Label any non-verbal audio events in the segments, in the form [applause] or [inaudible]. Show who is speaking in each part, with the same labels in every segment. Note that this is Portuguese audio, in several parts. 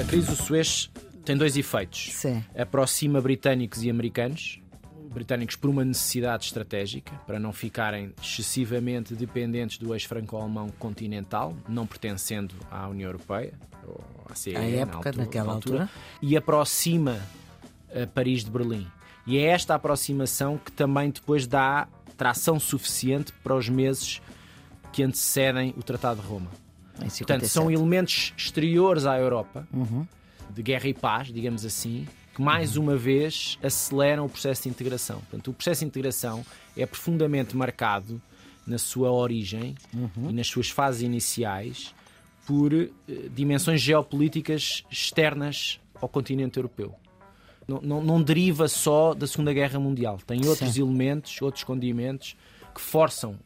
Speaker 1: A crise do Suez tem dois efeitos.
Speaker 2: Sim.
Speaker 1: Aproxima britânicos e americanos. Britânicos por uma necessidade estratégica, para não ficarem excessivamente dependentes do eixo franco-alemão continental, não pertencendo à União Europeia, ou à na
Speaker 2: época,
Speaker 1: altura-
Speaker 2: naquela
Speaker 1: na
Speaker 2: altura.
Speaker 1: E aproxima a Paris de Berlim. E é esta aproximação que também depois dá tração suficiente para os meses que antecedem o Tratado de Roma.
Speaker 2: Em
Speaker 1: Portanto,
Speaker 2: 57.
Speaker 1: são elementos exteriores à Europa,
Speaker 2: Uhum.
Speaker 1: de guerra e paz, digamos assim, que mais uma vez aceleram o processo de integração. Portanto, o processo de integração é profundamente marcado na sua origem
Speaker 2: Uhum.
Speaker 1: e nas suas fases iniciais por eh, dimensões geopolíticas externas ao continente europeu. Não, não- não deriva só da Segunda Guerra Mundial. Tem outros
Speaker 2: Sim.
Speaker 1: elementos, outros condimentos que forçam,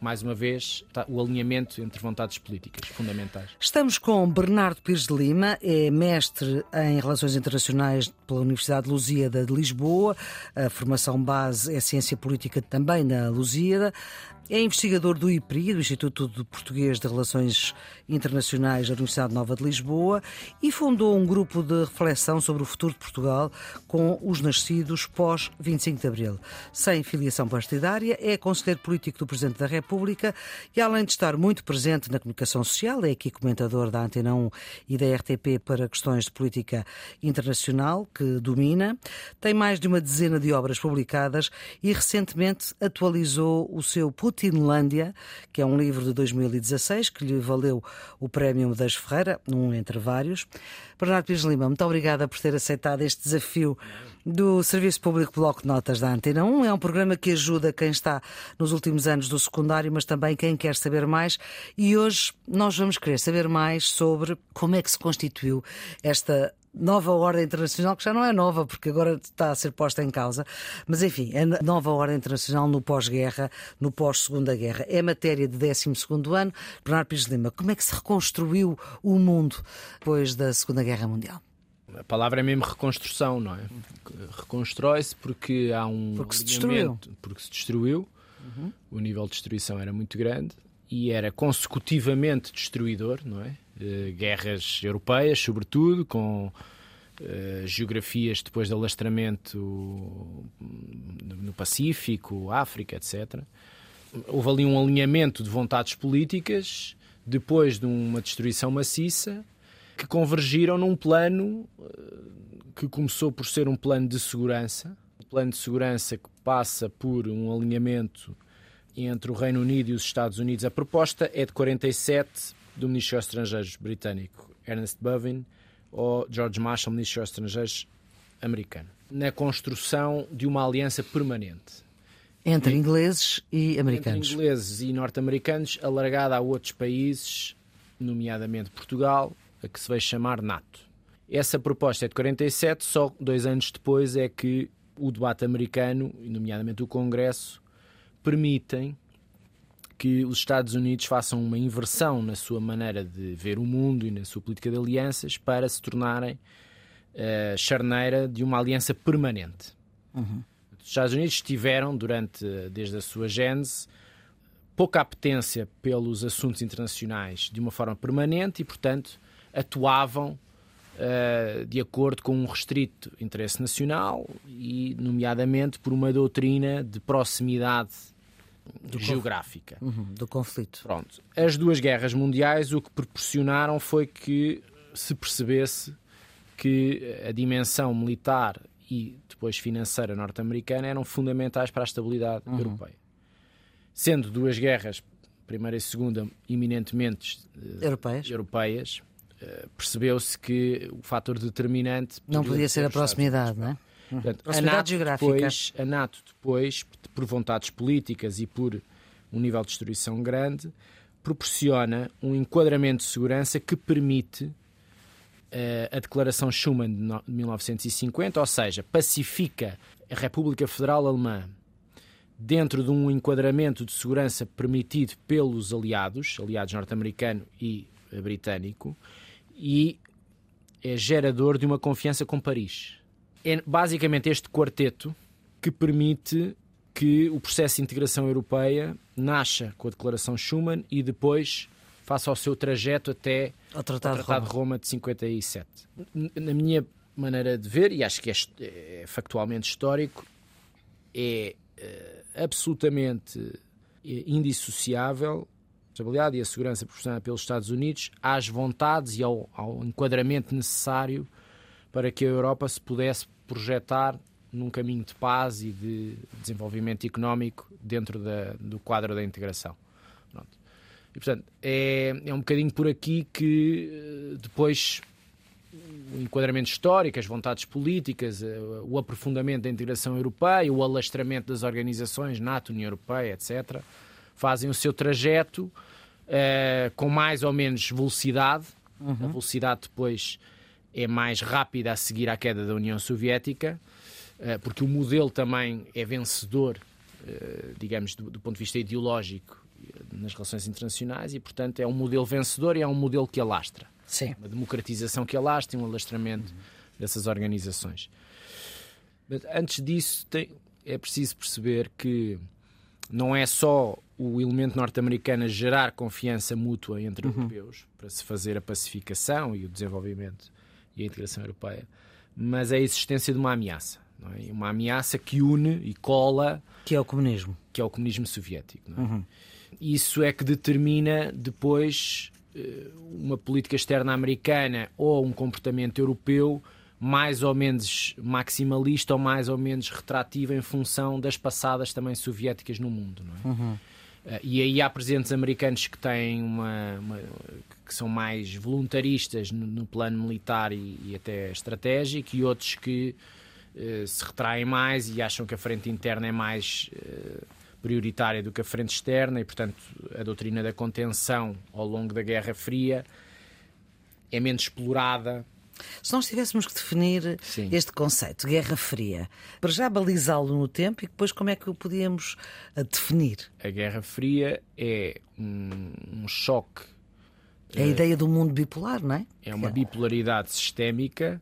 Speaker 1: mais uma vez, tá, o alinhamento entre vontades políticas fundamentais.
Speaker 2: Estamos com Bernardo Pires de Lima, é mestre em Relações Internacionais pela Universidade de Lusíada de Lisboa. A formação base é Ciência Política também na Lusíada. É investigador do IPRI, do Instituto de Português de Relações Internacionais da Universidade Nova de Lisboa, e fundou um grupo de reflexão sobre o futuro de Portugal com os nascidos pós 25 de Abril. Sem filiação partidária, é conselheiro político do Presidente da República e, além de estar muito presente na comunicação social, é aqui comentador da Antena 1 e da RTP para questões de política internacional, que domina. Tem mais de uma dezena de obras publicadas e recentemente atualizou o seu Putinlândia, que é um livro de 2016 que lhe valeu o Prémio Medeiros Ferreira, um entre vários. Bernardo Pires Lima, muito obrigada por ter aceitado este desafio do Serviço Público Bloco de Notas da Antena 1. É um programa que ajuda quem está nos últimos anos do secundário, mas também quem quer saber mais. E hoje nós vamos querer saber mais sobre como é que se constituiu esta nova ordem internacional, que já não é nova, porque agora está a ser posta em causa, mas enfim, a nova ordem internacional no pós-guerra, no pós-segunda guerra. É matéria de 12 ano. Bernardo Pires Lima, como é que se reconstruiu o mundo depois da Segunda Guerra Mundial?
Speaker 1: A palavra é mesmo reconstrução, não é? Reconstrói-se porque há um.
Speaker 2: Porque se
Speaker 1: alinhamento- Porque se destruiu. O nível de destruição era muito grande e era consecutivamente destruidor, não é? Eh, guerras europeias, sobretudo, com eh, geografias depois de alastramento no Pacífico, África, etc. Houve ali um alinhamento de vontades políticas depois de uma destruição maciça que convergiram num plano eh, que começou por ser um plano de segurança, um plano de segurança que passa por um alinhamento entre o Reino Unido e os Estados Unidos. A proposta é de 47 do Ministro dos Estrangeiros britânico Ernest Bevin ou George Marshall, Ministro dos Estrangeiros americano, na construção de uma aliança permanente
Speaker 2: Entre ingleses e
Speaker 1: entre
Speaker 2: americanos.
Speaker 1: ingleses e norte-americanos, alargada a outros países, nomeadamente Portugal, a que se vai chamar NATO. Essa proposta é de 47, só dois anos depois é que o debate americano, e nomeadamente o Congresso, permitem que os Estados Unidos façam uma inversão na sua maneira de ver o mundo e na sua política de alianças para se tornarem eh, charneira de uma aliança permanente. Os Estados Unidos tiveram, durante, desde a sua gênese, pouca apetência pelos assuntos internacionais de uma forma permanente e, portanto, atuavam eh, de acordo com um restrito interesse nacional e, nomeadamente, por uma doutrina de proximidade geográfica.
Speaker 2: Uhum, do conflito.
Speaker 1: Pronto. As duas guerras mundiais o que proporcionaram foi que se percebesse que a dimensão militar e depois financeira norte-americana eram fundamentais para a estabilidade europeia. Sendo duas guerras, primeira e segunda, eminentemente eh,
Speaker 2: Europeias?
Speaker 1: europeias, eh, percebeu-se que o fator determinante
Speaker 2: Não podia ser a proximidade, não é?
Speaker 1: Portanto, a NATO, depois, a NATO depois, por vontades políticas e por um nível de destruição grande, proporciona um enquadramento de segurança que permite eh, a Declaração Schuman de no- de 1950, ou seja, pacifica a República Federal Alemã dentro de um enquadramento de segurança permitido pelos aliados, aliados norte-americano e eh, britânico, e é gerador de uma confiança com Paris. É basicamente este quarteto que permite que o processo de integração europeia nasça com a Declaração Schuman e depois faça o seu trajeto até
Speaker 2: ao Tratado,
Speaker 1: ao Tratado
Speaker 2: de,
Speaker 1: Roma. de Roma de 57. Na minha maneira de ver, e acho que é, é factualmente histórico, é uh, absolutamente eh, indissociável a estabilidade e a segurança proporcionada pelos Estados Unidos às vontades e ao, ao enquadramento necessário para que a Europa se pudesse projetar num caminho de paz e de desenvolvimento económico dentro da, do quadro da integração. Pronto. E, portanto, é, é um bocadinho por aqui que eh, depois o enquadramento histórico, as vontades políticas, eh, o aprofundamento da integração europeia, o alastramento das organizações, NATO, União Europeia, etc., fazem o seu trajeto uh, com mais ou menos velocidade. Uhum. A velocidade depois é mais rápida a seguir à queda da União Soviética, uh, porque o modelo também é vencedor, uh, digamos, do, do ponto de vista ideológico nas relações internacionais e, portanto, é um modelo vencedor e é um modelo que alastra.
Speaker 2: Sim.
Speaker 1: Uma democratização que alastra e um alastramento uhum. dessas organizações. Mas antes disso, tem, é preciso perceber que não é só o elemento norte-americano a gerar confiança mútua entre uhum. europeus para se fazer a pacificação e o desenvolvimento e a integração europeia, mas é a existência de uma ameaça. É? Uma ameaça que une e cola.
Speaker 2: Que é o comunismo.
Speaker 1: Que é o comunismo soviético. É? Uhum. Isso é que determina depois eh, uma política externa americana ou um comportamento europeu mais ou menos maximalista ou mais ou menos retrativo em função das passadas também soviéticas no mundo. Não é? Uhum. Uh, e aí há presidentes americanos que têm uma, uma que são mais voluntaristas no, no plano militar e, e, até estratégico e outros que uh, se retraem mais e acham que a frente interna é mais uh, prioritária do que a frente externa e, portanto, a doutrina da contenção ao longo da Guerra Fria é menos explorada.
Speaker 2: Se nós tivéssemos que definir Sim. este conceito, Guerra Fria, para já balizá-lo no tempo e depois como é que o podíamos eh, definir?
Speaker 1: A Guerra Fria é um, um choque.
Speaker 2: É a uh, ideia do mundo bipolar, não é?
Speaker 1: É uma bipolaridade sistémica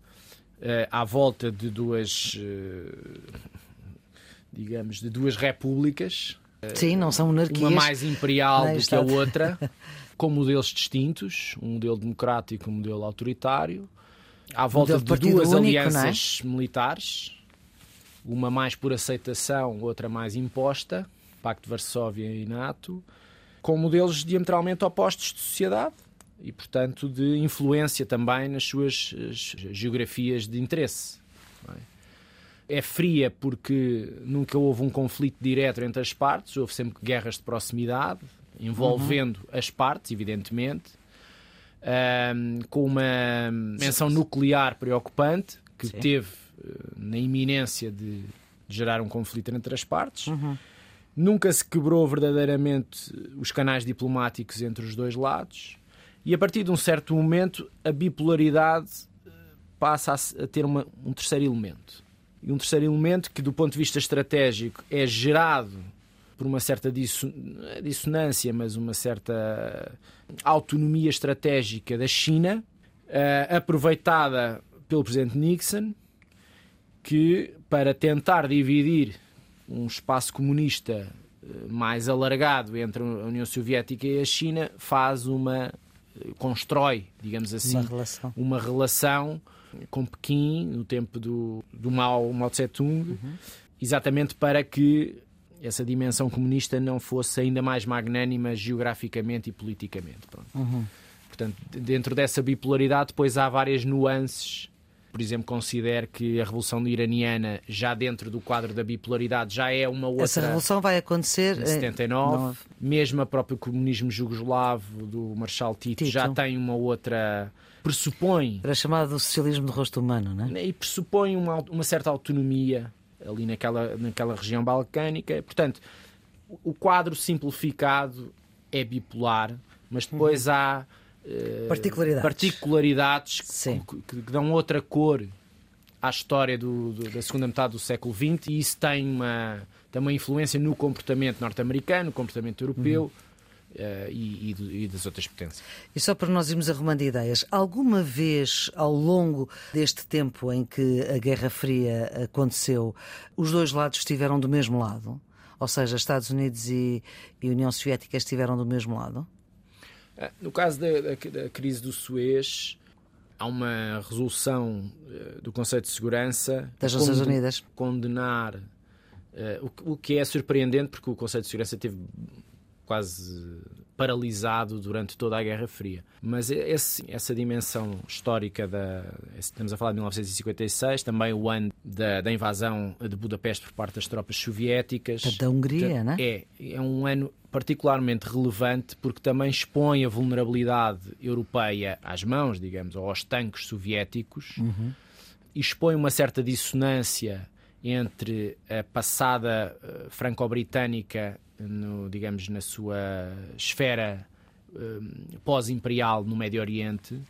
Speaker 1: uh, à volta de duas. Uh, digamos, de duas repúblicas.
Speaker 2: Sim, não são monarquias.
Speaker 1: Uma mais imperial do que a outra, [laughs] com modelos distintos, um modelo democrático e um modelo autoritário, à volta de duas único, é? alianças é? militares, uma mais por aceitação, outra mais imposta, Pacto de Varsóvia e NATO, com modelos diametralmente opostos de sociedade e, portanto, de influência também nas suas geografias de interesse. É? é fria porque nunca houve um conflito direto entre as partes, houve sempre guerras de proximidade, envolvendo uhum. as partes, evidentemente, um, com uma menção nuclear preocupante que Sim. teve uh, na iminência de, de, gerar um conflito entre as partes. Uhum. Nunca se quebrou verdadeiramente os canais diplomáticos entre os dois lados. E a partir de um certo momento, a bipolaridade eh, passa a, ter uma, um terceiro elemento e um terceiro elemento que, do ponto de vista estratégico, é gerado por uma certa dissonância, mas uma certa autonomia estratégica da China, uh, aproveitada pelo presidente Nixon, que, para tentar dividir um espaço comunista eh, mais alargado entre a União Soviética e a China, faz uma. Constrói, digamos assim,
Speaker 2: uma relação,
Speaker 1: uma relação com Pequim, no tempo do, do Mao, Mao Tse-tung, uhum. exatamente para que essa dimensão comunista não fosse ainda mais magnânima geograficamente e politicamente. Uhum. Portanto, dentro dessa bipolaridade, depois há várias nuances. Por exemplo, considero que a Revolução Iraniana, já dentro do quadro da bipolaridade, já é uma outra.
Speaker 2: Essa revolução vai acontecer
Speaker 1: em 79. Em... Mesmo a próprio comunismo jugoslavo do Marshal Tito, Tito. já tem uma outra pressupõe.
Speaker 2: Era chamado do socialismo de rosto humano, não é?
Speaker 1: E pressupõe uma, uma certa autonomia ali naquela, naquela região balcânica. Portanto, o quadro simplificado é bipolar, mas depois uhum. há
Speaker 2: particularidades,
Speaker 1: particularidades que, que, que, dão outra cor à história do, do, da segunda metade do século XX e isso tem uma, tem uma influência no comportamento norte-americano, no comportamento europeu. Uhum Uh, e, e, e, das outras potências.
Speaker 2: E só para nós irmos arrumando ideias, alguma vez ao longo deste tempo em que a Guerra Fria aconteceu, os dois lados estiveram do mesmo lado? Ou seja, Estados Unidos e, e União Soviética estiveram do mesmo lado?
Speaker 1: Ah, no caso da, da, da crise do Suez, há uma resolução uh, do Conselho de Segurança
Speaker 2: das Nações Unidas.
Speaker 1: condenar uh, o, o, que é surpreendente porque o Conselho de Segurança teve quase paralisado durante toda a Guerra Fria. Mas esse, essa dimensão histórica da. Estamos a falar de 1956, também o ano da, da invasão de Budapeste por parte das tropas soviéticas.
Speaker 2: Da Hungria, não
Speaker 1: é? É, é um ano particularmente relevante porque também expõe a vulnerabilidade europeia às mãos, digamos, ou aos tanques soviéticos, uhum. e expõe uma certa dissonância entre a passada uh, franco-britânica no, digamos, na sua esfera um, pós-imperial no Médio Oriente,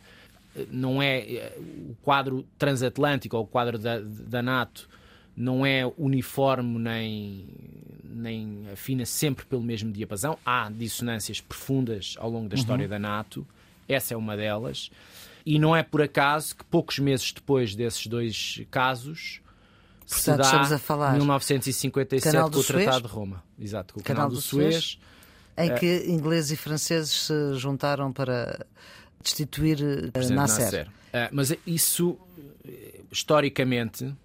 Speaker 1: não é eh, o quadro transatlântico ou o quadro da, da NATO não é uniforme nem, nem afina sempre pelo mesmo diapasão. Há dissonâncias profundas ao longo da uhum. história da NATO, essa é uma delas. E não é por acaso que poucos meses depois desses dois casos Portanto, se dá estamos a falar 1957 com o Tratado de Roma. Exato, com o Canal, Canal do, do Suez, Suez.
Speaker 2: Em é... que ingleses e franceses se juntaram para destituir uh, Nasser. Nasser.
Speaker 1: Uh, mas isso, historicamente,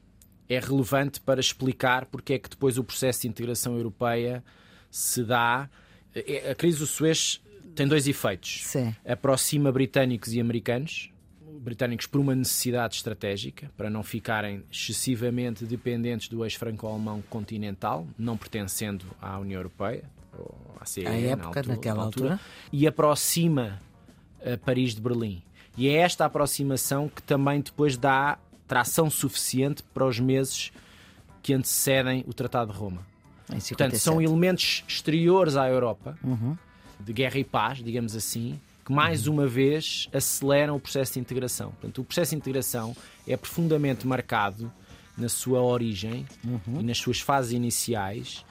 Speaker 1: é relevante para explicar porque é que depois o processo de integração europeia se dá. A crise do Suez tem dois efeitos.
Speaker 2: Sim.
Speaker 1: Aproxima britânicos e americanos, britânicos por uma necessidade estratégica, para não ficarem excessivamente dependentes do eixo franco-alemão continental, não pertencendo à União Europeia, ou à
Speaker 2: à época, na altura, naquela altura, altura,
Speaker 1: e aproxima a Paris de Berlim. E é esta aproximação que também depois dá tração suficiente para os meses que antecedem o Tratado de Roma. Portanto, são elementos exteriores à Europa, uhum. de guerra e paz, digamos assim, que mais uma vez aceleram o processo de integração. Portanto, o processo de integração é profundamente marcado na sua origem uhum. e nas suas fases iniciais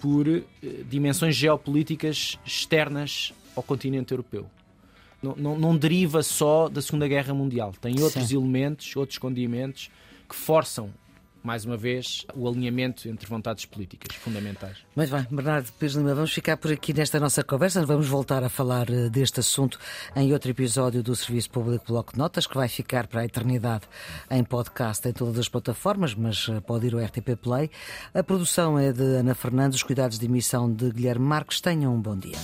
Speaker 1: por eh, dimensões geopolíticas externas ao continente europeu. Não, não, não, deriva só da Segunda Guerra Mundial. Tem outros Sim. elementos, outros condimentos que forçam mais uma vez, o alinhamento entre vontades políticas fundamentais.
Speaker 2: Muito bem, Bernardo Pires Lima, vamos ficar por aqui nesta nossa conversa. Vamos voltar a falar eh, deste assunto em outro episódio do Serviço Público Bloco de Notas, que vai ficar para a eternidade em podcast em todas as plataformas, mas eh, pode ir ao RTP Play. A produção é de Ana Fernandes, os cuidados de emissão de Guilherme Marques. Tenham um bom dia.